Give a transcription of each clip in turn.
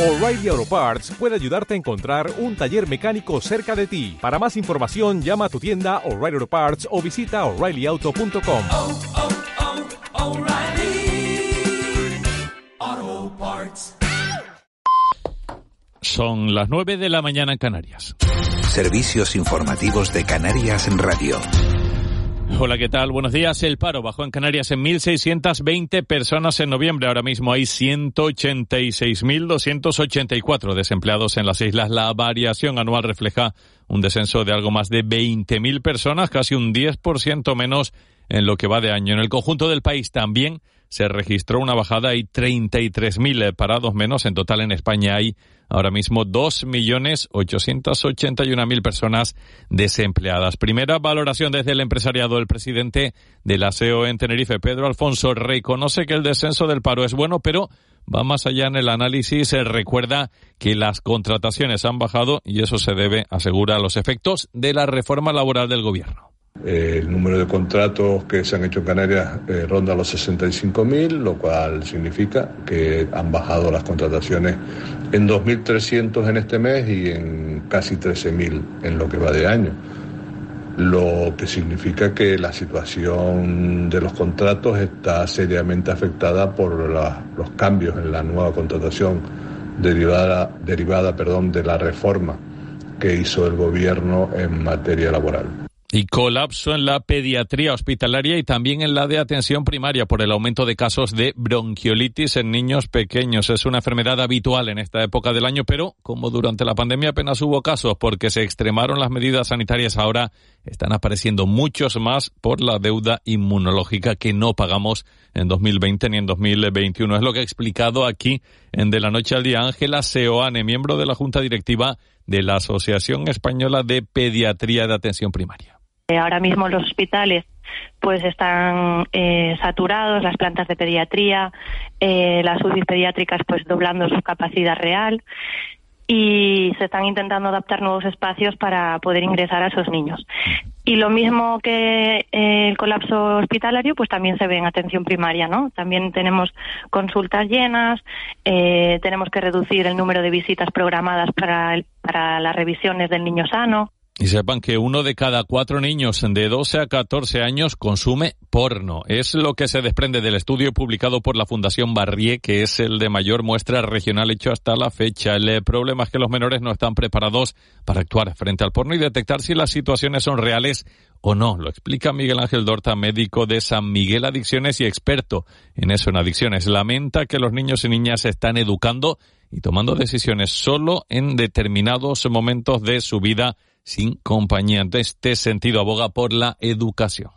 O'Reilly Auto Parts puede ayudarte a encontrar un taller mecánico cerca de ti. Para más información, llama a tu tienda O'Reilly Auto Parts o visita oreillyauto.com. Oh, oh, oh. Son las 9 de la mañana en Canarias. Servicios informativos de Canarias en Radio. Hola, ¿qué tal? Buenos días. El paro bajó en Canarias en 1.620 personas en noviembre. Ahora mismo hay 186.284 desempleados en las islas. La variación anual refleja un descenso de algo más de 20.000 personas, casi un 10% menos en lo que va de año. En el conjunto del país también se registró una bajada. Hay 33.000 parados menos. En total en España hay ahora mismo 2.881.000 personas desempleadas. Primera valoración desde el empresariado. El presidente de la SEO en Tenerife, Pedro Alfonso, reconoce que el descenso del paro es bueno, pero va más allá en el análisis. Se recuerda que las contrataciones han bajado y eso se debe, asegura, a los efectos de la reforma laboral del gobierno. Eh, el número de contratos que se han hecho en Canarias eh, ronda los 65.000, lo cual significa que han bajado las contrataciones en 2.300 en este mes y en casi 13.000 en lo que va de año. Lo que significa que la situación de los contratos está seriamente afectada por los cambios en la nueva contratación derivada, derivada perdón, de la reforma que hizo el gobierno en materia laboral. Y colapso en la pediatría hospitalaria y también en la de atención primaria por el aumento de casos de bronquiolitis en niños pequeños. Es una enfermedad habitual en esta época del año, pero como durante la pandemia apenas hubo casos porque se extremaron las medidas sanitarias, ahora están apareciendo muchos más por la deuda inmunológica que no pagamos en 2020 ni en 2021. Es lo que ha explicado aquí en De la Noche al Día Ángela Seoane, miembro de la Junta Directiva de la Asociación Española de Pediatría de Atención Primaria. Eh, Ahora mismo los hospitales pues están eh, saturados, las plantas de pediatría, eh, las UCI pediátricas pues doblando su capacidad real y se están intentando adaptar nuevos espacios para poder ingresar a esos niños. Y lo mismo que el colapso hospitalario, pues también se ve en atención primaria, ¿no? También tenemos consultas llenas, tenemos que reducir el número de visitas programadas para, para las revisiones del niño sano. Y sepan que uno de cada cuatro niños de 12 a 14 años consume porno. Es lo que se desprende del estudio publicado por la Fundación Barrié, que es el de mayor muestra regional hecho hasta la fecha. El problema es que los menores no están preparados para actuar frente al porno y detectar si las situaciones son reales o no. Lo explica Miguel Ángel Dorta, médico de San Miguel Adicciones y experto en eso, en adicciones. Lamenta que los niños y niñas se están educando y tomando decisiones solo en determinados momentos de su vida sin compañía. En este sentido, aboga por la educación.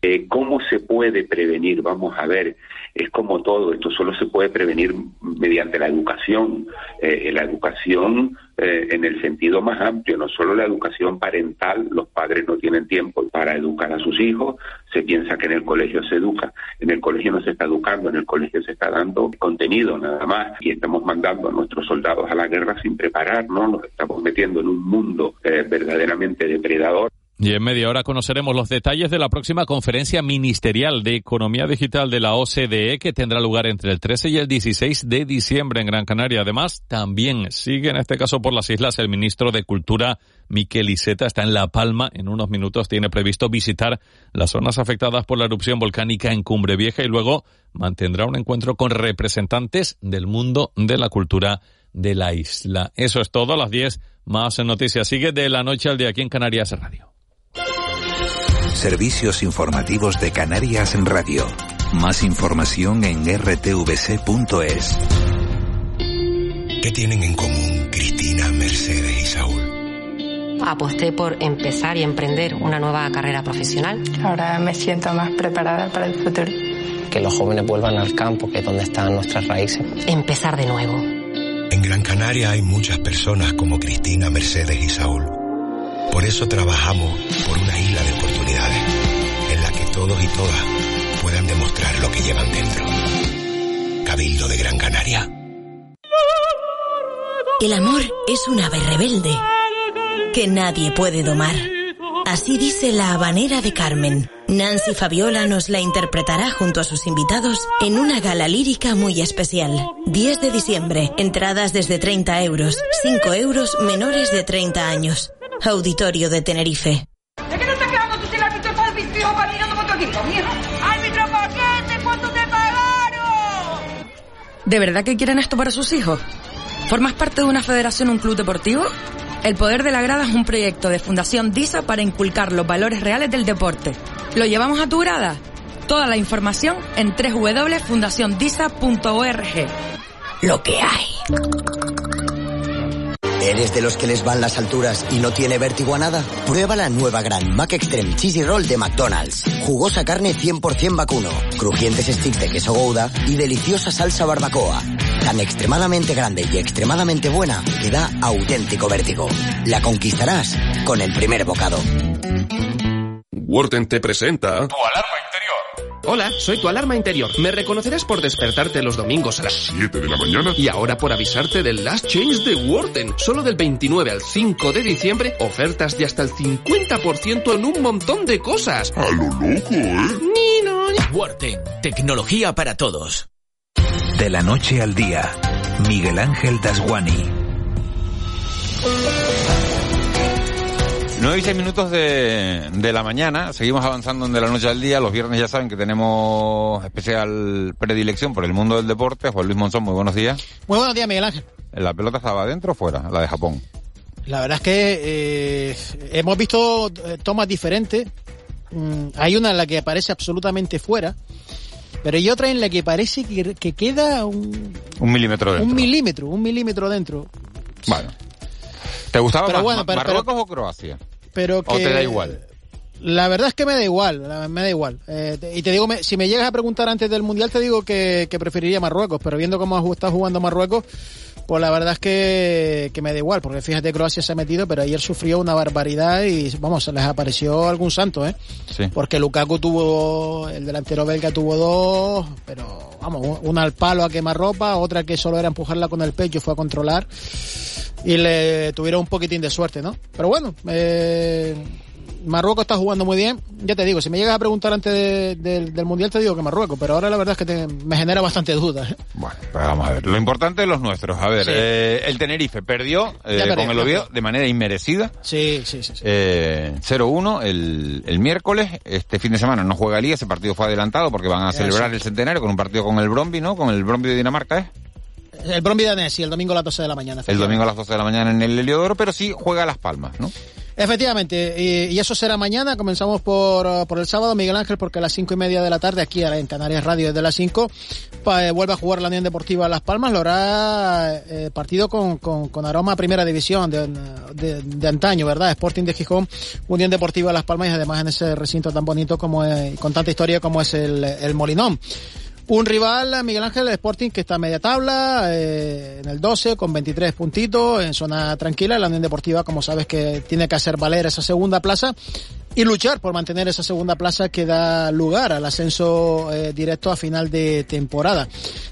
Eh, ¿Cómo se puede prevenir? Vamos a ver, es como todo, esto solo se puede prevenir mediante la educación, eh, la educación eh, en el sentido más amplio, no solo la educación parental, los padres no tienen tiempo para educar a sus hijos, se piensa que en el colegio se educa, en el colegio no se está educando, en el colegio se está dando contenido nada más y estamos mandando a nuestros soldados a la guerra sin prepararnos, nos estamos metiendo en un mundo eh, verdaderamente depredador. Y en media hora conoceremos los detalles de la próxima conferencia ministerial de Economía Digital de la OCDE que tendrá lugar entre el 13 y el 16 de diciembre en Gran Canaria. Además, también sigue en este caso por las islas el ministro de Cultura, Miquel Iceta, está en La Palma. En unos minutos tiene previsto visitar las zonas afectadas por la erupción volcánica en Cumbre Vieja y luego mantendrá un encuentro con representantes del mundo de la cultura de la isla. Eso es todo. A las 10 más noticias. Sigue de la noche al día aquí en Canarias Radio. Servicios informativos de Canarias en Radio. Más información en rtvc.es. ¿Qué tienen en común Cristina, Mercedes y Saúl? Aposté por empezar y emprender una nueva carrera profesional. Ahora me siento más preparada para el futuro. Que los jóvenes vuelvan al campo, que es donde están nuestras raíces. Empezar de nuevo. En Gran Canaria hay muchas personas como Cristina, Mercedes y Saúl. Por eso trabajamos por una isla de oportunidades, en la que todos y todas puedan demostrar lo que llevan dentro. Cabildo de Gran Canaria. El amor es un ave rebelde que nadie puede domar. Así dice la habanera de Carmen, Nancy Fabiola nos la interpretará junto a sus invitados en una gala lírica muy especial. 10 de diciembre, entradas desde 30 euros, 5 euros menores de 30 años. Auditorio de Tenerife. ¿De qué te estás quedando tú sin árbitro todo el hijo patinando por tu equipo, mijo? ¡Árbitro paquete! ¿Cuánto te pagaron? ¿De verdad que quieren esto para sus hijos? ¿Formas parte de una federación o un club deportivo? El Poder de la Grada es un proyecto de Fundación DISA para inculcar los valores reales del deporte. ¿Lo llevamos a tu grada? Toda la información en www.fundaciondisa.org. Lo que hay. ¿Eres de los que les van las alturas y no tiene vértigo a nada? Prueba la nueva Gran Mac Extreme Cheesy Roll de McDonald's. Jugosa carne 100% vacuno, crujientes sticks de queso gouda y deliciosa salsa barbacoa. Tan extremadamente grande y extremadamente buena que da auténtico vértigo. La conquistarás con el primer bocado. Worten te presenta... Tu alarma interior. Hola, soy tu alarma interior. Me reconocerás por despertarte los domingos a las 7 de la mañana. Y ahora por avisarte del Last Change de Worten. Solo del 29 al 5 de diciembre, ofertas de hasta el 50% en un montón de cosas. A lo loco, ¿eh? Nino. Worten, tecnología para todos. De la noche al día, Miguel Ángel Dasguani. 9 y 6 minutos de, de la mañana, seguimos avanzando de la noche al día, los viernes ya saben que tenemos especial predilección por el mundo del deporte. Juan Luis Monzón, muy buenos días. Muy buenos días, Miguel Ángel. ¿La pelota estaba adentro o fuera? La de Japón. La verdad es que eh, hemos visto eh, tomas diferentes. Mm, hay una en la que aparece absolutamente fuera, pero hay otra en la que parece que, que queda un, Un milímetro dentro. un milímetro, un milímetro dentro. Bueno. ¿Te gustaba Pero más bueno, Ma- pero- Marruecos pero- o Croacia? Pero que, ¿O te da igual? La verdad es que me da igual, me da igual. Eh, y te digo, me- si me llegas a preguntar antes del Mundial, te digo que, que preferiría Marruecos, pero viendo cómo está jugando Marruecos, pues la verdad es que, que me da igual, porque fíjate, Croacia se ha metido, pero ayer sufrió una barbaridad y, vamos, se les apareció algún santo, ¿eh? Sí. Porque Lukaku tuvo, el delantero belga tuvo dos, pero vamos, una al palo a quemarropa, otra que solo era empujarla con el pecho, fue a controlar y le tuvieron un poquitín de suerte, ¿no? Pero bueno, eh, Marruecos está jugando muy bien. Ya te digo, si me llegas a preguntar antes de- del- del Mundial te digo que Marruecos, pero ahora la verdad es que te- me genera bastante dudas. ¿eh? Bueno, pues vamos a ver. Lo importante de los nuestros. A ver, Sí. eh, el Tenerife perdió eh, con el Oviedo de manera inmerecida. Sí, sí, sí. sí. Eh, 0-1 el, el miércoles. Este fin de semana no juega Liga, ese partido fue adelantado porque van a celebrar el centenario con un partido con el Bromby, ¿no? Con el Bromby de Dinamarca, ¿eh? El Bromby Danés, sí, el domingo a las 12 de la mañana. El domingo a las 12 de la mañana en el Heliodoro, pero sí juega a Las Palmas, ¿no? Efectivamente, y, eso será mañana. Comenzamos por, uh, por el sábado, Miguel Ángel, porque a las cinco y media de la tarde, aquí en Canarias Radio, desde las 5, vuelve a jugar la Unión Deportiva Las Palmas. Lo hará eh, partido con, con, con aroma primera división de, de, antaño, ¿verdad? Sporting de Gijón, Unión Deportiva Las Palmas y además en ese recinto tan bonito como es, con tanta historia como es el Molinón. Un rival, Miguel Ángel Sporting, que está a media tabla, eh, en el 12, con 23 puntitos, en zona tranquila. La Unión Deportiva, como sabes, que tiene que hacer valer esa segunda plaza y luchar por mantener esa segunda plaza que da lugar al ascenso eh, directo a final de temporada.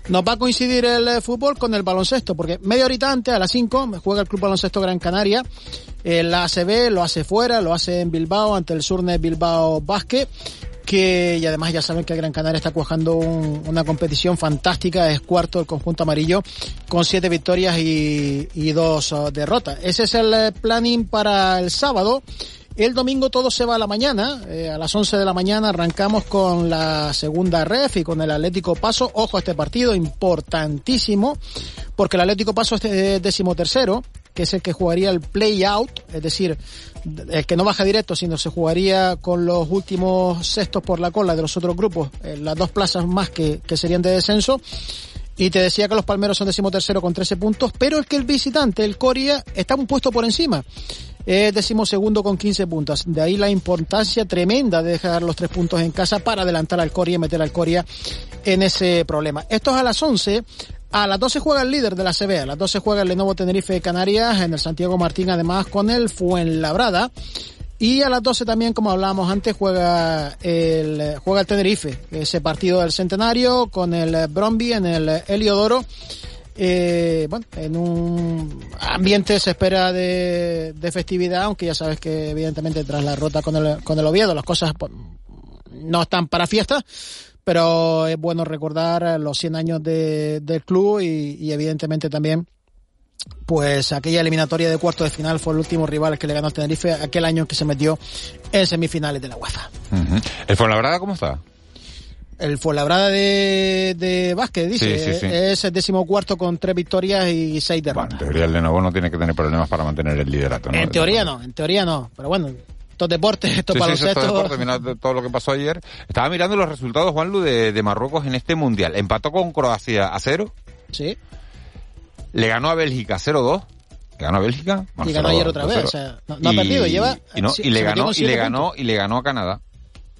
Nos va a coincidir el eh, fútbol con el baloncesto, porque media horita antes, a las 5, juega el Club Baloncesto Gran Canaria. Eh, la ACB lo hace fuera, lo hace en Bilbao ante el Surne Bilbao Basket que y además ya saben que Gran Canaria está cuajando un- una competición fantástica, es cuarto el conjunto amarillo con siete victorias y, y dos uh, derrotas. Ese es el eh, planning para el sábado. El domingo todo se va a la mañana, eh, a las 11 de la mañana arrancamos con la segunda ref y con el Atlético Paso. Ojo a este partido, importantísimo, porque el Atlético Paso es eh, decimotercero, que es el que jugaría el play out, es decir, el que no baja directo, sino se jugaría con los últimos sextos por la cola de los otros grupos, eh, las dos plazas más que, que serían de descenso. Y te decía que los palmeros son decimotercero con 13 puntos, pero es que el visitante, el Coria, está un puesto por encima. Es decimosegundo con 15 puntos. De ahí la importancia tremenda de dejar los tres puntos en casa para adelantar al Coria y meter al Coria en ese problema. Esto es a las 11. A las 12 juega el líder de la CB. A las 12 juega el Lenovo Tenerife Canarias en el Santiago Martín, además con el Fuenlabrada. Y a las 12 también, como hablábamos antes, juega el, juega el Tenerife, ese partido del centenario con el Bromby en el Heliodoro. Eh, bueno, en un ambiente se espera de, de festividad, aunque ya sabes que evidentemente tras la rota con el, con el Oviedo las cosas pues, no están para fiesta, pero es bueno recordar los 100 años de, del club y, y evidentemente también pues aquella eliminatoria de cuarto de final fue el último rival que le ganó al Tenerife aquel año en que se metió en semifinales de la UEFA. ¿El Fuenlabrada cómo está? El Fuenlabrada de, de básquet, dice, Sí, sí, sí. es el décimo cuarto con tres victorias y seis derrotas. En teoría el Lenovo no tiene que tener problemas para mantener el liderato, ¿no? en teoría no, en teoría no, pero bueno, estos deportes, estos Sí, sí, baloncesto, todo deporte, mira todo lo que pasó ayer. Estaba mirando los resultados, Juanlu, de, de Marruecos en este mundial. Empató con Croacia a cero. Sí. Le ganó a Bélgica 0-2. Le ganó a Bélgica. y ganó 0-2, ayer otra vez, 2-0. o sea, no, no ha perdido, lleva... y, no, sí, y le ganó y le ganó puntos. y le ganó a Canadá.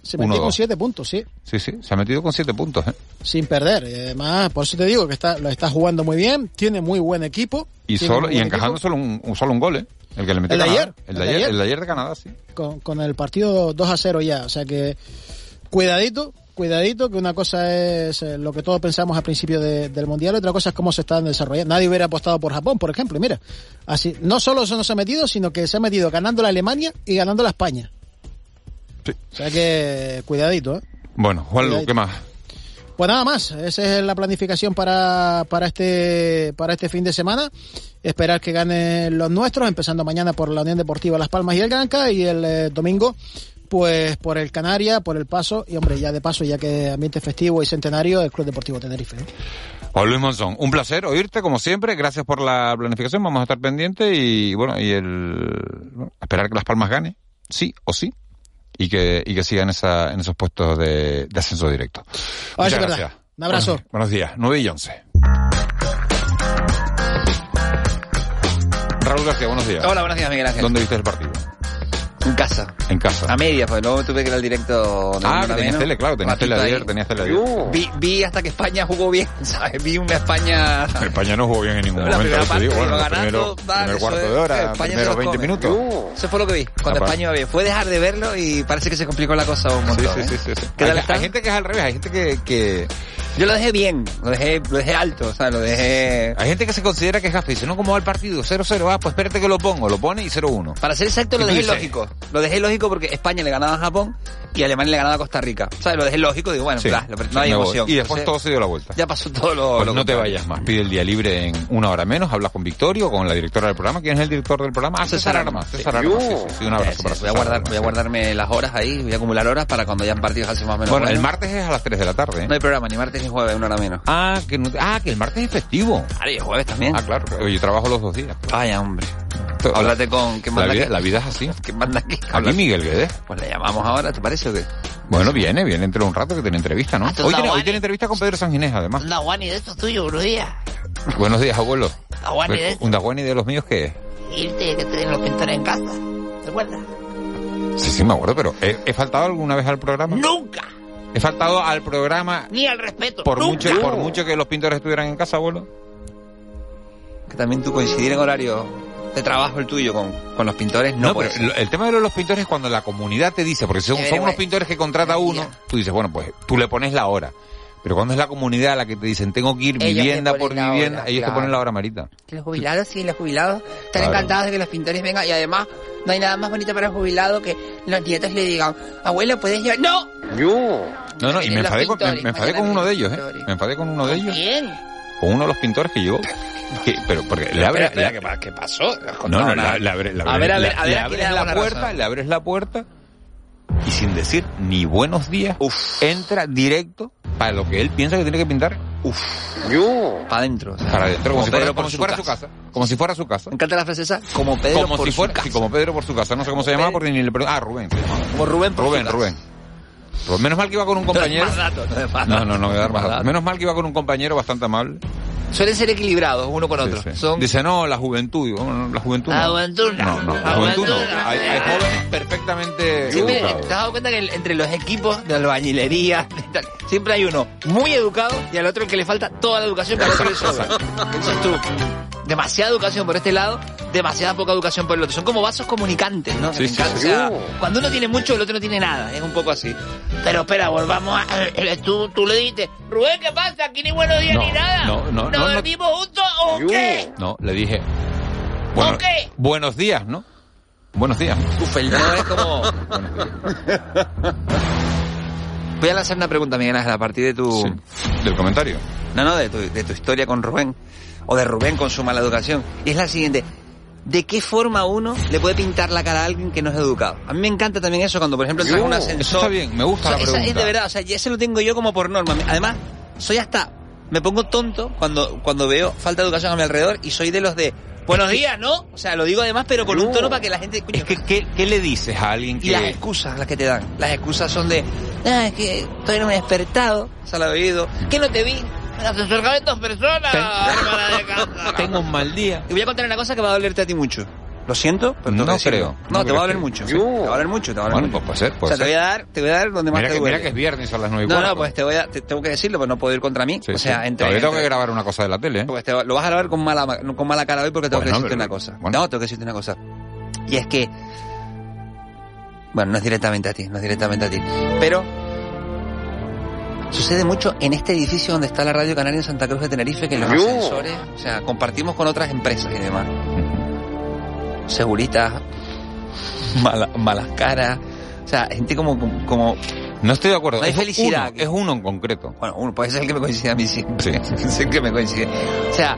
Se metió 1-2. con siete puntos, sí. Sí, sí, se ha metido con siete puntos. ¿eh? sin perder. Y además, por eso te digo que está, lo está jugando muy bien, tiene muy buen equipo. Y solo y encajando equipo. solo un, un- solo un gol, ¿eh? El que le metió El Canadá. ayer, El de ayer, el de ayer de Canadá, sí. Con, con el partido 2 a 0 ya. O sea que, cuidadito, cuidadito, que una cosa es eh, lo que todos pensamos al principio de- del Mundial, otra cosa es cómo se están desarrollando. Nadie hubiera apostado por Japón, por ejemplo. y Mira, así, no solo eso no se ha metido, sino que se ha metido ganando la Alemania y ganando la España. O sea que, cuidadito, ¿eh? Bueno, Juanlu. ¿qué más? Pues nada más, esa es la planificación para, para este para este fin de semana. Esperar que ganen los nuestros, empezando mañana por la Unión Deportiva Las Palmas y el Granca y el eh, domingo pues por el Canaria, por el Paso y hombre, ya de paso, ya que ambiente festivo y centenario, el Club Deportivo Tenerife. Juan Luis Monzón, un placer oírte como siempre, gracias por la planificación, vamos a estar pendientes y bueno, y el bueno, esperar que Las Palmas gane, sí o sí, y que, y que sigan esa, en esos puestos de, de ascenso directo. Ah, verdad. gracias. Un abrazo. Buenos, buenos días, 9 y 11. Raúl García, buenos días. Hola, buenos días, Miguel Ángel. ¿Dónde viste el partido? En casa. En casa. A media, pues luego tuve que ir al directo. de Ah, menos. tele, claro, Ratito tele ayer, tenías tele ayer. Vi, vi hasta que España jugó bien, ¿sabes? Vi una España... España no jugó bien en ningún La momento, primera eso te digo, parte bueno, ganando, primeros- vale, primer cuarto es, de hora, primeros los 20 come. minutos. Eso fue lo que vi, cuando Ah, España iba bien. Fue dejar de verlo y parece que se complicó la cosa un montón. Sí, sí, ¿eh? sí, sí, sí. ¿Qué Hay, tal está? hay gente que es al revés, hay gente que, que... Yo lo dejé bien, lo dejé, lo dejé alto, o sea, lo dejé... Hay gente que se considera que es gafe, dice, no, ¿cómo va el partido? 0-0, ah, pues espérate que lo pongo, lo pone y 0-1. Para ser exacto, ¿Y lo dejé dices? lógico. Lo dejé lógico porque España le ganaba a Japón y Alemania le ganaba a Costa Rica. ¿Sabes? Lo dejé lógico, digo, bueno, Sí, bla, lo- no hay emoción. Y después todo se dio la vuelta. Ya pasó todo lo... Pues lo no te vayas más, pide el día libre en una hora menos, hablas con Victorio, con la directora del programa. ¿Quién es el director del programa? Ah, César Armas. César Armas, sí, sí, sí, un abrazo para voy a guardar, Armas, voy a guardarme las horas ahí, voy a acumular horas para cuando hayan partidos así más o menos. Bueno, el martes es a las 3 de la tarde. ¿eh? No hay programa, ni martes ni jueves, una hora menos. Ah, que no ah, que el martes es festivo. Claro, y el jueves también. Ah, claro. Yo trabajo los dos días. Vaya, hombre. Háblate con... ¿Quién La manda vida, aquí? la vida es así. ¿Quién manda aquí? Aquí Miguel Guedes. Pues le llamamos ahora, ¿te parece o qué? Bueno, viene, viene entre un rato que tiene entrevista, ¿no? Ah, Hoy tiene, hoy Juani. tiene entrevista con Pedro Sanginés, además. Un Daguani de estos tuyos, buenos días. Buenos días, abuelo. Daguani de ¿Un Daguani de los míos qué es? Irte que tienen los pintores en casa. ¿Te acuerdas? Sí, sí, me acuerdo, pero ¿he, he faltado alguna vez al programa? ¡Nunca! He faltado al programa Ni al respeto. por ¡Nunca! mucho, por mucho que los pintores estuvieran en casa, abuelo. Que también tú coincidir en horario de trabajo el tuyo con, con los pintores no, No, puede pero ser. el tema de los pintores es cuando la comunidad te dice, porque son, Eh, son unos pintores que contrata uno, tú dices, bueno, pues tú le pones la hora. Pero cuando es la comunidad la que te dicen, tengo que ir Ellos vivienda por vivienda, hora, ellos claro. te ponen la hora, Marita. Los jubilados, sí, los jubilados están Claro. encantados de que los pintores vengan y además no hay nada más bonito para el jubilado que los nietos le digan, abuelo, ¿puedes llevar? ¡No! No, no, y me Los enfadé, con, me, pintores, me enfadé con uno de ellos, ¿eh? Me enfadé con uno de ellos, ¿Quién? Con uno de los pintores que llegó. Que, pero porque le abre, Espera, espera, ¿qué pa- ¿qué pasó? No, no, le, le abre- le A abre- ver, a ver, le- a ver, le aquí le abres la la puerta, razón. le abres la puerta y sin decir ni buenos días, entra directo para lo que él piensa que tiene que pintar. Uf. Yo. Para adentro. o sea, Para adentro, como, si fuera, como si su fuera su casa. casa. Como si fuera su casa. Me encanta la frase esa, como Pedro como por si su fuera, casa. sí, como Pedro por su casa. No sé cómo se llamaba porque ni le pregunté. Ah, Rubén se llamaba. Como Rubén por Rubén, su casa. Rubén. Rubén. Menos mal que iba con un compañero. No no No, dar más. Menos mal que iba con un compañero bastante amable. Suelen ser equilibrados uno con otro. Sí, sí. Son Dice, no, la juventud. No, la juventud La no. juventud no. No, no, la, La juventud no. Hay, hay jóvenes perfectamente Siempre, ¿Te has dado cuenta que el- entre los equipos de albañilería tal, siempre hay uno muy educado y al otro el que le falta toda la educación para el otro le sobra? Dices tú, demasiada educación por este lado, demasiada poca educación por el otro. Son como vasos comunicantes, ¿no? Sí, sí, sí. O sea, cuando uno tiene mucho, el otro no tiene nada. Es un poco así. Pero espera, volvamos a... eh, Tú, tú le dijiste, Rubén, ¿qué pasa? Aquí ni buenos días No, ni nada. no, no, ¿Nos no, no. dormimos juntos o qué? No, le dije. Bueno, ¿O qué? Buenos días, ¿no? Buenos días. Uf, el no es como... Voy a lanzar una pregunta, Miguel Ángel, a partir de tu... Del comentario. No, no, de tu, de tu historia con Rubén. O de Rubén con su mala educación. Y es la siguiente. ¿De qué forma uno le puede pintar la cara a alguien que no es educado? A mí me encanta también eso cuando, por ejemplo, entras en un ascensor. eso está bien, me gusta O sea, la esa pregunta. es de verdad, o sea, ya se lo tengo yo como por norma. Además, soy hasta... Me pongo tonto cuando, cuando veo falta de educación a mi alrededor y soy de los de... Buenos días, ¿no? O sea, lo digo además, pero con un tono para que la gente... Es que, ¿qué, qué le dices a alguien Y las que... excusas las que te dan. Las excusas son de, ah, es que todavía no me he despertado, se lo he oído. ¿Qué no te vi? En el ascensor caben dos personas, hermana de casa. Tengo un mal día. Y voy a contar una cosa que va a dolerte a ti mucho. Lo siento, pero No creo. No, No te va a doler mucho. Sí. Te va a doler mucho, te va a doler Bueno, mucho. pues puede ser, o sea, te voy a dar, te voy a dar donde más Mira te que, duele. mira que es viernes a las nueve y no, cuarto. no, pues te voy a, te- tengo que decirlo, pero no puedo ir contra mí. Sí, o sea, sí. entre, Todavía tengo entre- que grabar una cosa de la tele, ¿eh? pues te- lo vas a grabar con mala, con mala cara hoy porque tengo Bueno, que decirte pero- una cosa. No, tengo que decirte una cosa. Y es que, bueno, no es directamente a ti, no es directamente a ti, pero sucede mucho en este edificio donde está la Radio Canaria en Santa Cruz de Tenerife, que los Yo. ascensores, o sea, compartimos con otras empresas y demás. Seguritas, mala- malas caras, o sea, gente como, como No estoy de acuerdo. no hay Es felicidad. uno, es uno en concreto. Bueno, uno puede ser el que me coincide a mí siempre. es el que me coincide. O sea,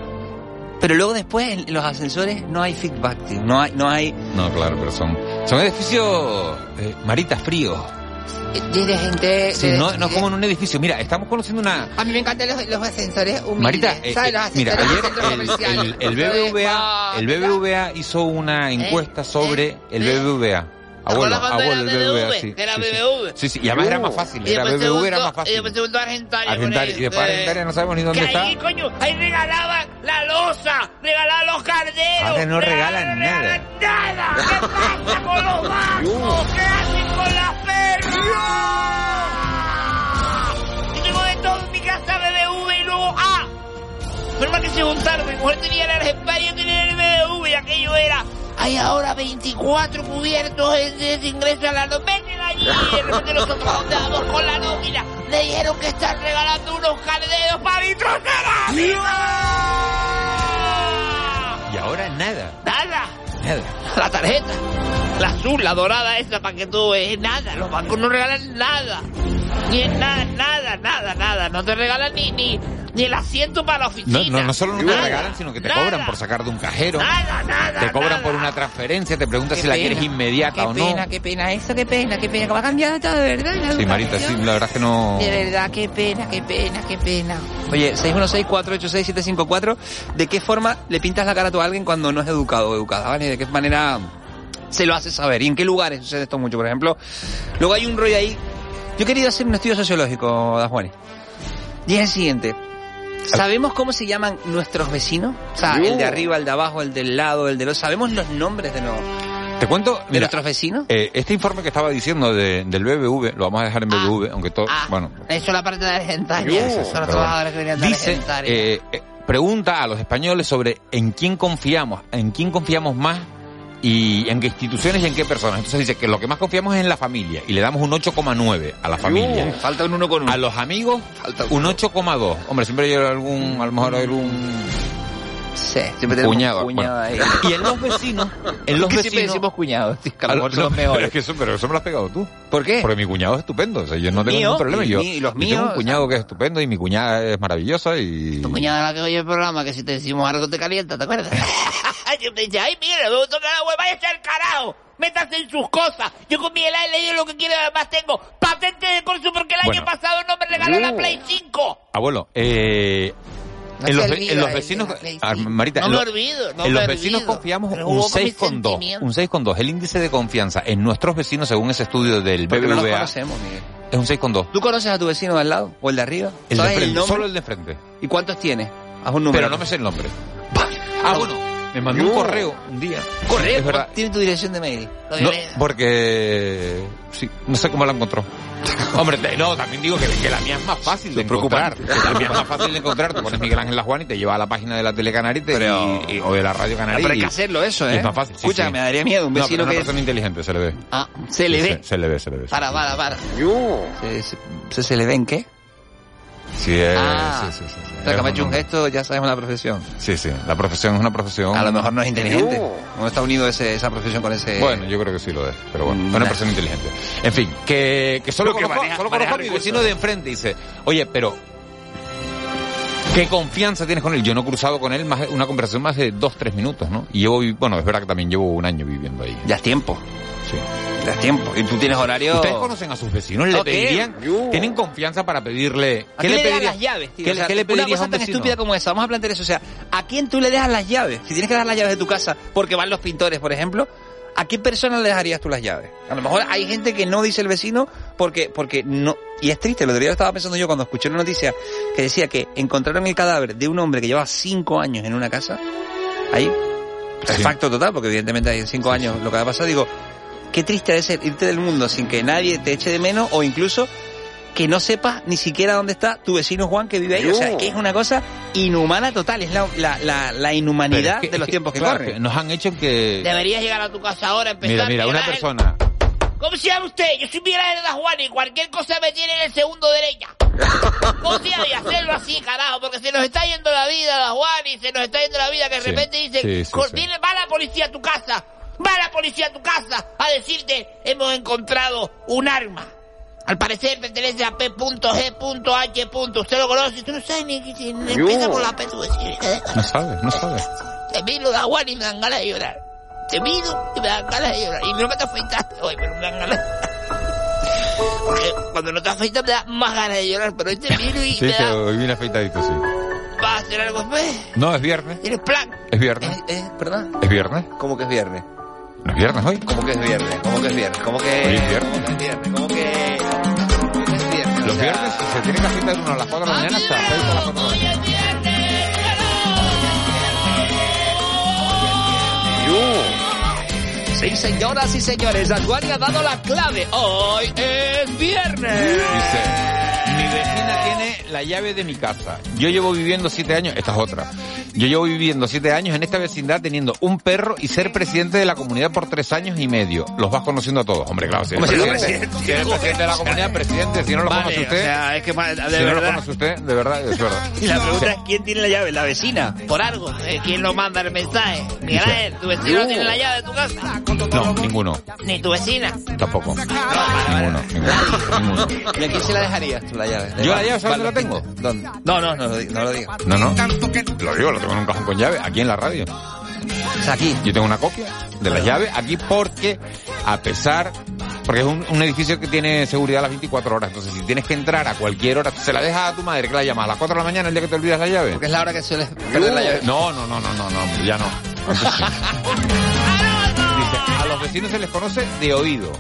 pero luego después en los ascensores no hay feedback, tío. No hay, no hay. No, claro, pero son, son edificios, eh, maritas fríos. De gente. Sí, no, no es como en un edificio. Mira, estamos conociendo una... A mí me encantan los, los ascensores humildes. Marita, eh, ¿sabes? eh, Los mira, ascensores ayer de el, el, el BBVA, el BBVA hizo una encuesta sobre el BBVA. Abuelo, ¿Te acuerdas abuelo, el cuando era BBVA, BBV? sí. Sí. BBV. Sí, sí, y además era más fácil. Y se BBVA era más fácil. Y después se juntó Argentaria. Argentaria, y después Eh, Argentaria no sabemos ni dónde que está. ahí, coño, ahí regalaban la losa, regalaban los carneros. Ahora no regalan nada. nada. ¿Qué pasa con los bancos? ¿Qué hacen con las Y tengo de todo en mi casa BBV y luego ah, pero más que se juntaron, mi mujer tenía el Argentaria y yo tenía el BBV y aquello era hay ahora 24 cubiertos en de ingreso a la nómina. Y de repente nosotros, ¿a dónde vamos con la nómina? Le dijeron que están regalando unos carneros para Y ahora nada. Nada. La tarjeta. La azul, la dorada esa para que tú veas. Nada. Los bancos no regalan nada. Ni nada, nada, nada, nada. No te regalan ni, ni, ni el asiento para la oficina. no, no solo no te Nada. regalan, sino que te Nada. cobran por sacar de un cajero. Nada, nada, Te cobran nada. por una transferencia, te preguntan Qué si la quieres inmediata Qué o no. pena, qué pena eso, qué pena, qué pena. Que va a cambiar todo, de verdad. Sí, Marita, sí, la verdad es que no... De verdad, qué pena, qué pena, qué pena. Oye, 616-486-754, ¿de qué forma le pintas la cara a alguien cuando no es educado o educada, ¿vale? ¿De qué manera se lo hace saber? ¿Y en qué lugares sucede esto mucho? Por ejemplo, luego hay un rollo ahí... Yo querido hacer un estudio sociológico, Dajuani. Y es el siguiente. ¿Sabemos cómo se llaman nuestros vecinos? O sea, Yo. el de arriba, el de abajo, el del lado, el de los... ¿Sabemos los nombres de los... Te cuento, ¿De mira, nuestros vecinos? eh, este informe que estaba diciendo de- del BBV, lo vamos a dejar en BBV, aunque todo, bueno, Eso es la parte de Argentaria. Esos son los trabajadores que venían de dice, Argentaria. eh, eh, pregunta a los españoles sobre en quién confiamos, en quién confiamos más y en qué instituciones y en qué personas. Entonces dice que lo que más confiamos es en la familia y le damos un 8,9 a la familia. Falta un 1 con 1. A los amigos, un 8,2. Hombre, siempre hay algún, a lo mejor hay algún Sí, siempre tenemos cuñado. un cuñado bueno. ahí. Y en los vecinos, en los ¿Por qué siempre vecinos... decimos cuñados? Que a lo mejor son los mejores. Es que eso, pero eso me lo has pegado tú. ¿Por qué? Porque mi cuñado es estupendo. O sea, yo no tengo Mío, ningún problema. y yo, y los yo tengo míos, un cuñado que es estupendo y mi cuñada es maravillosa y... Tu cuñada la que oye el programa, que si te decimos algo te calienta, ¿te acuerdas? Siempre dice, ay, mira, me toca la hueva, vaya a el carajo. Métase en sus cosas. Yo con mi helado he leído lo que quiero, además tengo patente de curso porque el Bueno. año pasado no me regaló la Uh. Play 5. Abuelo, eh... No en, los, olvida en los vecinos, la Ah. Marita, No en me los- olvido, no en los vecinos confiamos un jugó con mis 6,2. sentimientos. Un 6,2. El índice de confianza en nuestros vecinos, según ese estudio del Porque no los BBVA, conocemos, Miguel. es un 6,2. ¿Tú conoces a tu vecino de al lado o el de arriba? El de ¿Sabes frente, solo el de frente. ¿Y cuántos tiene? Haz un número. Pero no me sé el nombre. Ah, bueno, me mandó un Yo. correo un día. Correo, Es verdad. tiene tu dirección de mail. No, porque... Sí, no sé cómo la encontró. Hombre, te- no, también digo que, que la mía es más fácil de encontrar. La mía es más fácil de encontrar. Tú pones Miguel Ángel La Juan y te lleva a la página de la Tele Canaria y o de la Radio Canaria. Pero hay que hacerlo eso, y ¿eh? Es más fácil. Escucha, sí. me daría miedo un No, vecino pero es que... una persona inteligente, se le ve. Ah, se le ve. Se, se le ve, se le ve. Para, para, para. ¿Se, se, se, se le ve en qué? Sí, es, Ah. sí, sí, sí, sí. O sea, que me ha hecho un gesto, ya sabemos la profesión. Sí, sí, la profesión es una profesión... A lo mejor no es inteligente. No está unido ese, esa profesión con ese... Bueno, yo creo que sí lo es, pero bueno, es una persona inteligente. En fin, que, que solo Lo que conozco, maneja- solo conozco a mi vecino de enfrente y dice, oye, pero ¿qué confianza tienes con él? Yo no he cruzado con él más una conversación más de dos, tres minutos, ¿no? Y llevo, bueno, es verdad que también llevo un año viviendo ahí. Ya es tiempo. Sí. Tiempo. Y tú tienes horario... ¿Ustedes conocen a sus vecinos? ¿Le Ok. pedirían? ¿Tienen confianza para pedirle? ¿A quién le, pedirías? las llaves, tío? ¿Qué, O sea, qué le una pedirías a cosa un tan vecino? estúpida como esa, vamos a plantear eso. O sea, ¿a quién tú le dejas las llaves? Si tienes que dar las llaves de tu casa porque van los pintores, por ejemplo, ¿a qué persona le dejarías tú las llaves? A lo mejor hay gente que no dice el vecino porque, porque no... Y es triste, lo otro día estaba pensando yo cuando escuché una noticia que decía que encontraron el cadáver de un hombre que llevaba cinco años en una casa. Ahí, Sí. facto total, porque evidentemente hay cinco años lo que ha pasado. Digo, qué triste debe ser irte del mundo sin que nadie te eche de menos o incluso que no sepas ni siquiera dónde está tu vecino Juan que vive ahí. O sea, que es una cosa inhumana total, es la, la, la, la Pero inhumanidad es que- de es los que, tiempos que claro, corren. nos han hecho que... Deberías llegar a tu casa ahora, empezar Mira, mira, una persona... ¿Cómo se llama usted? Yo soy Miguel Ángel Juan y cualquier cosa me tiene en el segundo derecha. ¿Cómo se llama? Y hacerlo así, carajo, porque se nos está yendo la vida, la Juan, y se nos está yendo la vida que de Sí, repente dicen, sí, sí, "Co- sí. viene- va la policía a tu casa, va la policía a tu casa a decirte, hemos encontrado un arma. Al parecer pertenece a P.G.H. Usted lo conoce, tú no sabes ni qué tiene. Empieza con la P, tú decís, "Eh, No sabe, no sabe. te miro la Juan y me dan ganas de llorar. Te miro y me dan ganas de llorar. Y mira que te afeitaste hoy, pero me dan ganas. Porque cuando no te afeitas me da más ganas de llorar, pero hoy te miro y Sí, me que da... hoy viene afeitadito, sí. ¿Vas a hacer algo después? No, es viernes. ¿Tienes plan? Es viernes. Eh, ¿Perdón? ¿Es viernes? ¿Cómo que es viernes? ¿No es viernes hoy? ¿Cómo que es viernes? ¿Cómo que es viernes? ¿Cómo que, Hoy es viernes. ¿Cómo que es viernes? ¿Cómo que... ¿Cómo que es viernes? Los O sea, viernes se tiene que afeitar uno a las 4 de la mañana hasta las 6 de las 4 de la mañana. Sí, señoras y señores, Aduani ha dado la clave. Hoy es viernes. Dice, mi vecina tiene la llave de mi casa. Yo llevo viviendo siete años, esta es otra. Yo llevo viviendo siete años en esta vecindad teniendo un perro y ser presidente de la comunidad por tres años y medio. Los vas conociendo a todos. Hombre, claro, si eres presidente, presidente, si eres presidente de la comunidad, presidente, si no lo Vale, conoce o usted, sea, es que de si no lo verdad. conoce usted, de verdad, es verdad. Y la pregunta es quién tiene la llave, la vecina. Por algo, eh, ¿quién nos manda el mensaje? Miguel Ángel, tu vecino tiene la llave de tu casa. No, ninguno, Ni tu vecina. tampoco. Ninguno, ninguno, ninguno. ¿Y a quién se la dejarías tú la llave? ¿Yo la llave sabes dónde la tengo? ¿Dónde? No, no, no, lo no lo digas. No, no. Lo digo, lo tengo en un cajón con llave, aquí en la radio. O sea, aquí. Yo tengo una copia de la llave aquí porque, a pesar, porque es un, un edificio que tiene seguridad a las 24 horas, entonces si tienes que entrar a cualquier hora, se la dejas a tu madre que la llamas a las 4 de la mañana el día que te olvidas la llave. Porque es la hora que sueles perder la llave. No, no, no, no, no, no, ya no. Dice, a los vecinos se les conoce de oído.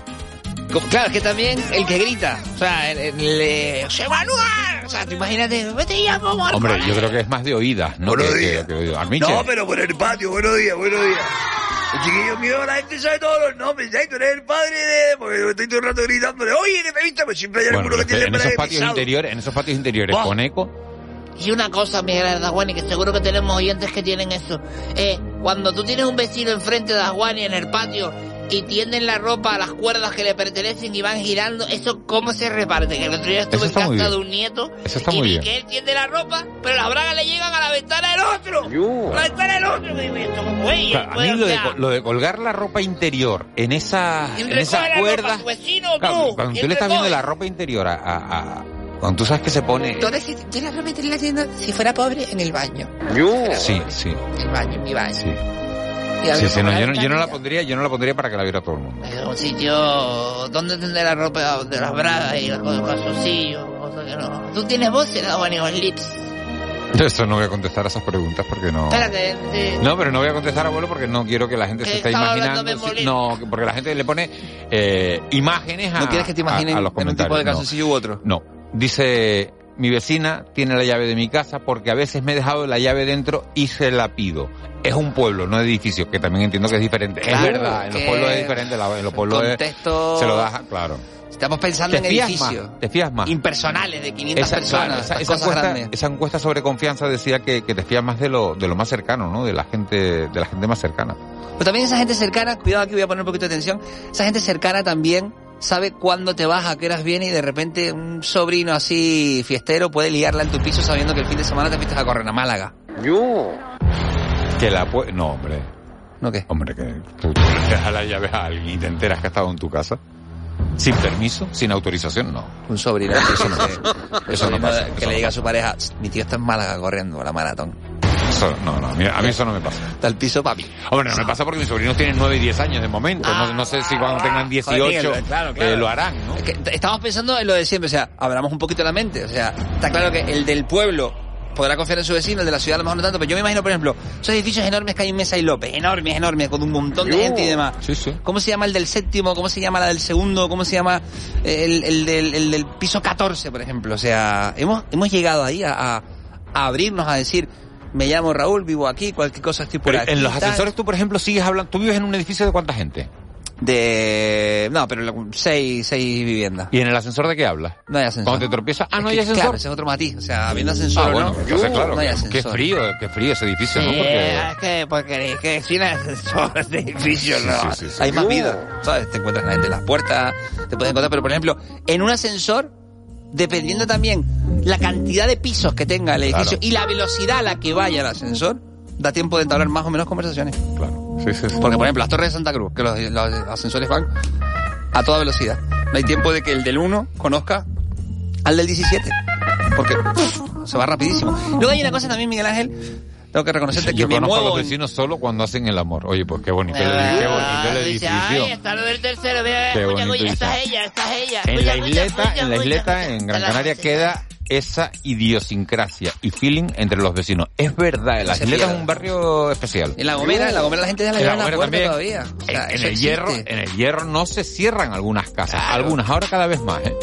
Claro, es que también el que grita, o sea, el, el, eh, ¡José Manuel! O sea, tú imagínate, vete ya, vamos al Hombre, yo creo que es más de oídas, ¿no? Buenos que, días. que- que de oído. Armiche. No, pero por el patio, buenos días, buenos días. El chiquillo mío, la gente sabe todos los nombres, ¿sabes? Tú eres el padre de... Porque estoy todo el rato gritándole, oye, que te viste, pues siempre hay alguno que tiene en el esos patios interiores, en esos patios interiores con eco, Y una cosa, Miguel Ardaguani, que seguro que tenemos oyentes que tienen eso. Eh, cuando tú tienes un vecino enfrente de Ardaguani en el patio y tienden la ropa a las cuerdas que le pertenecen y van girando, ¿eso cómo se reparte? Que el otro día estuve en casa de un nieto Eso está y muy vi bien. que él tiende la ropa, pero las bragas le llegan a la ventana del otro. A la ventana del otro. Digo, ¿esto cómo es? Y Claro, a mí lo o de, sea, co- lo de colgar la ropa interior en esa, ¿quién en esas la cuerdas, tu vecino o claro, tú? cuando tú ¿Quién le estás viendo la ropa interior a, a- a- cuando tú sabes que se pone, ¿Dónde se tiene la ropa interior haciendo? Si fuera pobre, en el baño. sí, sí, En el baño, en mi baño. sí, sí, sí, no, yo, no, yo no la pondría, yo no la pondría para que la viera todo el mundo. Es un sitio donde tendré la ropa de las bragas y las cosas calzoncillos, cosas que no. Tú tienes voz en los lips. Eso no voy a contestar a esas preguntas porque no. Espérate, No, pero no voy a contestar, abuelo, porque no quiero que la gente Que se esté imaginando. no, porque la gente le pone eh, imágenes a, ¿No quieres que te imaginen a- a los en un tipo de no. u otro? No. Dice, mi vecina tiene la llave de mi casa porque a veces me he dejado la llave dentro y se la pido. Es un pueblo, no edificio, que también entiendo que es diferente. Claro, es verdad, en los pueblos es diferente, en los pueblos es- contexto- se lo das, claro. Estamos pensando en edificios. te fías más. Impersonales de 500 Esa, personas. claro, esa, encuesta, esa encuesta sobre confianza decía que, que te fías más de lo, de lo más cercano, ¿no? De la gente, de la gente más cercana. Pero también esa gente cercana, cuidado aquí voy a poner un poquito de atención, esa gente cercana también sabe cuándo te vas, a qué horas viene y de repente un sobrino así fiestero puede liarla en tu piso sabiendo que el fin de semana te fuiste a correr a Málaga. Yo. Que la pu- No, hombre. ¿No qué? Hombre, que tú, tú le das las llaves a alguien y te enteras que ha estado en tu casa. Sin permiso, sin autorización, no. Un sobrino. Eso no Eso no. Que Eso le no diga a su pareja, mi tío está en Málaga corriendo la maratón. Eso- no, no, a mí, a mí eso no me pasa. Está el piso papi. Hombre, no me pasa porque mis sobrinos tienen 9 y 10 años de momento. no, no sé si cuando tengan 18 Joder, Miguel, claro, claro. eh, lo harán, ¿no? Es que estamos pensando en lo de siempre, o sea, abramos un poquito la mente. O sea, está claro que el del pueblo podrá confiar en su vecino, el de la ciudad a lo mejor no tanto, pero yo me imagino, por ejemplo, esos edificios enormes que hay en Mesa y López, enormes, enormes, con un montón de Yo. gente y demás. Sí, sí. ¿Cómo se llama el del séptimo? ¿Cómo se llama la del segundo? ¿Cómo se llama el, el del, el del piso 14, por ejemplo? O sea, hemos, hemos llegado ahí a, a- a abrirnos a decir, me llamo Raúl, vivo aquí, cualquier cosa estoy por Pero aquí. en los ascensores tú, por ejemplo, sigues hablando... ¿Tú vives en un edificio de cuánta gente? De... No, pero seis, seis viviendas. ¿Y en el ascensor de qué hablas? No hay ascensor. Cuando te tropiezas... Ah, Es no que, hay ascensor. Claro, ese es otro matiz. O sea, habiendo ascensor Ah, bueno, no, claro, no hay qué ascensor. frío, qué frío ese edificio, ¿no? Sí, Porque... es que porque es que sin ascensor de edificio no. sí, sí, sí. Hay más vida, ¿sabes? Te encuentras la gente en las puertas, te puedes encontrar, pero por ejemplo, en un ascensor, dependiendo también la cantidad de pisos que tenga el edificio Claro. y la velocidad a la que vaya el ascensor, da tiempo de entablar más o menos conversaciones. Claro. Sí, sí, sí. Porque, por ejemplo, las torres de Santa Cruz, que los, los ascensores van a toda velocidad. No hay tiempo de que el del 1 conozca al del 17. Porque uf, se va rapidísimo. Luego hay una cosa también, Miguel Ángel, tengo que reconocerte que Yo me conozco a muevo... los en- vecinos solo cuando hacen el amor. Oye, pues qué bonito, el, qué bonito el Dice, edificio. ay, está lo del tercero, mira, Qué escucha, bonito esta es ella, esta es ella. En la isleta, en la isleta, en Gran La- Canaria queda esa idiosincrasia y feeling entre los vecinos. Es verdad, la isleta es un barrio especial. En la Gomera, en la Gomera la gente ya la En la lleva en la puerta también. todavía. O sea, En, en el existe. hierro, en el hierro no se cierran algunas casas, algunas, ahora cada vez más, ¿eh?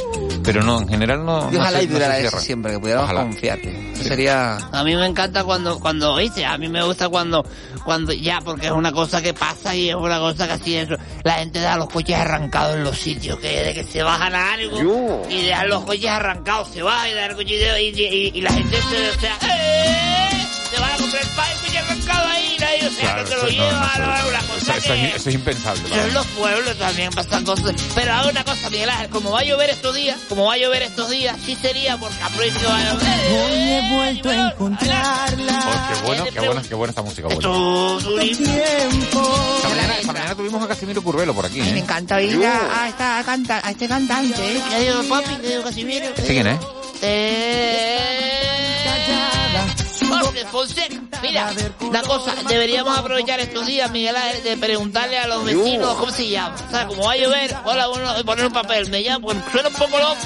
Pero no, en general no. Y no ojalá se- y no durara eso siempre, que pudiéramos Ojalá. confiar. Eso sería... A mí me encanta cuando, cuando, oíste, a mí me gusta cuando, cuando ya, porque es una cosa que pasa y es una cosa que así eso. La gente da los coches arrancados en los sitios, que de que se bajan a algo y dejan los coches arrancados, se baja y dejan el coche y, y- y la gente se, o sea, ¡eh! se van a comprar el pan, arrancado ahí, o sea, Claro, que te lo eso, no, lleva, no, no, eso- una cosa eso que... es- eso es impensable. Pero en los pueblos también pasan cosas. Pero hago una cosa, Miguel Ángel, como va a llover estos días, como va a llover estos días, sí sería por capricho. Hoy he vuelto a encontrarla. Oh, qué bueno, qué buena, qué buena esta música. Esta mañana, esta mañana tuvimos a Casimiro Curvelo por aquí, Me ¿eh? encanta oír a, a esta canta, a este cantante, ¿eh? ¿Qué digo, papi? ¿Qué digo, Casimiro? ¿Este quién es? Eh... Jorge Fonseca. Mira, una cosa, deberíamos aprovechar estos días, Miguel Ángel, de preguntarle a los vecinos cómo se llama. O sea, como va a llover, hola, bueno, y poner un papel. Me llamo, suena un poco loco.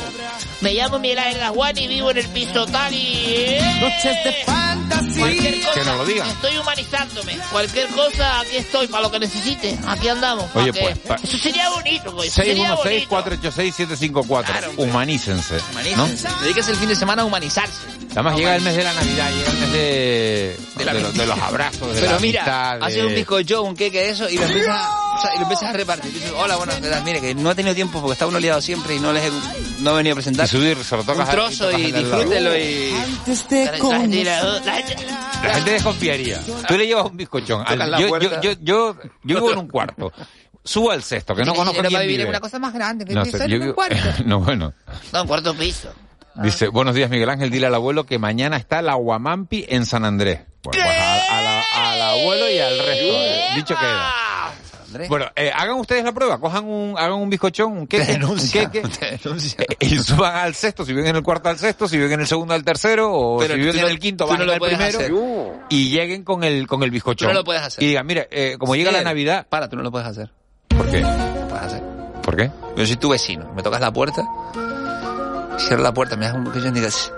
Me llamo Miguel Ángel Juan y vivo en el piso tal y... Noches de fantasía. Cualquier cosa, Que nos lo digan. estoy humanizándome. Cualquier cosa, aquí estoy, para lo que necesite. Aquí andamos. Oye, que- pues, pa- Eso sería bonito, bonito. 616-486-754. Claro, hombre. Humanícense. ¿no? Humanícense. Dedíquese el fin de semana a humanizarse. Además llega el mes de la Navidad, llega el mes de, De la de, los, de los abrazos, de Pero la mira, amistad, de- haces un bizcocho, un queque de eso y lo empiezas, o sea, y lo empiezas a repartir. Dices, hola, buenas tardes. Mire, que no he tenido tiempo porque está uno liado siempre y no les he, no he venido a presentar. Y subir, se lo un tocas trozo y de disfrútelo y... La gente dirá, "Oh, la gente- La gente desconfiaría. Tú le llevas un bizcochón. al- yo, yo, yo, yo, yo vivo en un cuarto. Subo al sexto, que no conozco Pero quién vivir vive. en una cosa más grande, que No sé, en yo un vivo- cuarto. no, bueno. No, un cuarto piso. Dice, buenos días Miguel Ángel, dile al abuelo que mañana está la Guamampi en San Andrés. Bueno, pues a- a la- al abuelo y al resto. eh, Dicho queda. Bueno, eh, hagan ustedes la prueba, cojan un, hagan un bizcochón, un queque, un queque, eh, y suban al sexto, si viven en el cuarto al sexto, si viven en el segundo al tercero, o Pero si viven en el quinto, van no al primero, hacer. y lleguen con el, con el bizcochón. Tú no lo puedes hacer. Y digan, mira, eh, como llega la Navidad... Para, tú no lo puedes hacer. ¿Por qué? No lo puedes hacer. ¿Por qué? Yo soy tu vecino, me tocas la puerta, cierro la puerta, me das un bizcocho y digas,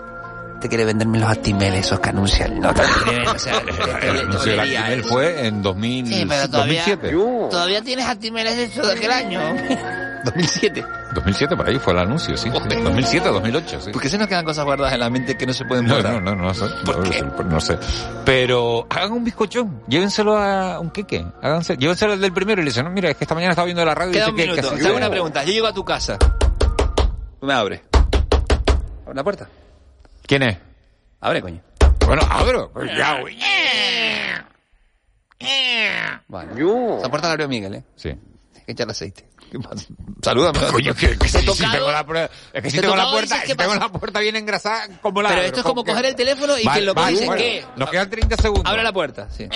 te quiere venderme los actimeles, esos que anuncian. No, o sea, El del olería Actimel fue en 2000, Sí, pero todavía, 2007. todavía tienes actimeles de eso de aquel año. 2007. 2007 por ahí fue el anuncio, sí. 2007, 2008, sí. ¿Por qué se nos quedan cosas guardadas en la mente que no se pueden No, borrar? no, no, no sé. No, no sé. Pero hagan un bizcochón, llévenselo a un queque, háganse, llévenselo al del primero y le dicen, no, mira, es que esta mañana estaba viendo la radio y dice un que, que así Te hago una pregunta. Yo llego a tu casa. Tú me abres. Abre la puerta. ¿Quién es? Abre, coño. Bueno, abro. Pues ya, güey. Vale. Esa puerta la abrió Miguel, ¿eh? Sí. Hay que echarle aceite. Salúdame. Coño, que, que si, si tengo la es que si te tengo la tocado puerta, dices, ¿qué si tengo pasa? la puerta bien engrasada, como la Pero abro? esto es como ¿Con coger qué? el teléfono y Vale, que lo que vale, dice bueno, ¿qué? Nos quedan 30 segundos. Abre la puerta, sí.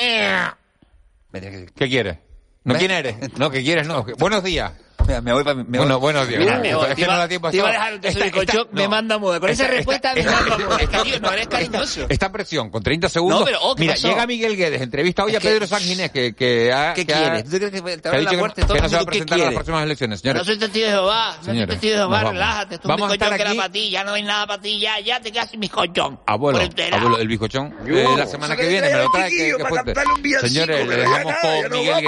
Me que- ¿Qué quieres? ¿No ¿Ves? quién eres? No, ¿qué quieres? No. Buenos días. Mira, me voy para me Bueno, voy. buenos días. Mira, Bueno, me voy. es que no da tiempo a te iba a dejar Esta- esta- me no. manda muda. Con esa Esta- respuesta me manda muda. Es que, tío, no eres cariñoso. Esta presión con 30 segundos. No, pero, oh, ¿qué Mira, pasó? llega Miguel Guedes, entrevista hoy Es a que- Pedro Sanginés, que, que ha. ¿Qué que ha- quieres? ¿Tú crees que te la no- todo que el no se va a mundo, ¿qué presentar a las próximas elecciones, No señores. soy testigo de Jehová, no soy testigo de Jehová, vamos. relájate. Esto es un a que era para ti, ya no hay nada para ti, ya, ya te quedas sin bizcochón. Abuelo, abuelo, el bizcochón. Eh, la semana se que viene me lo trae. Señores, le dejamos con Miguel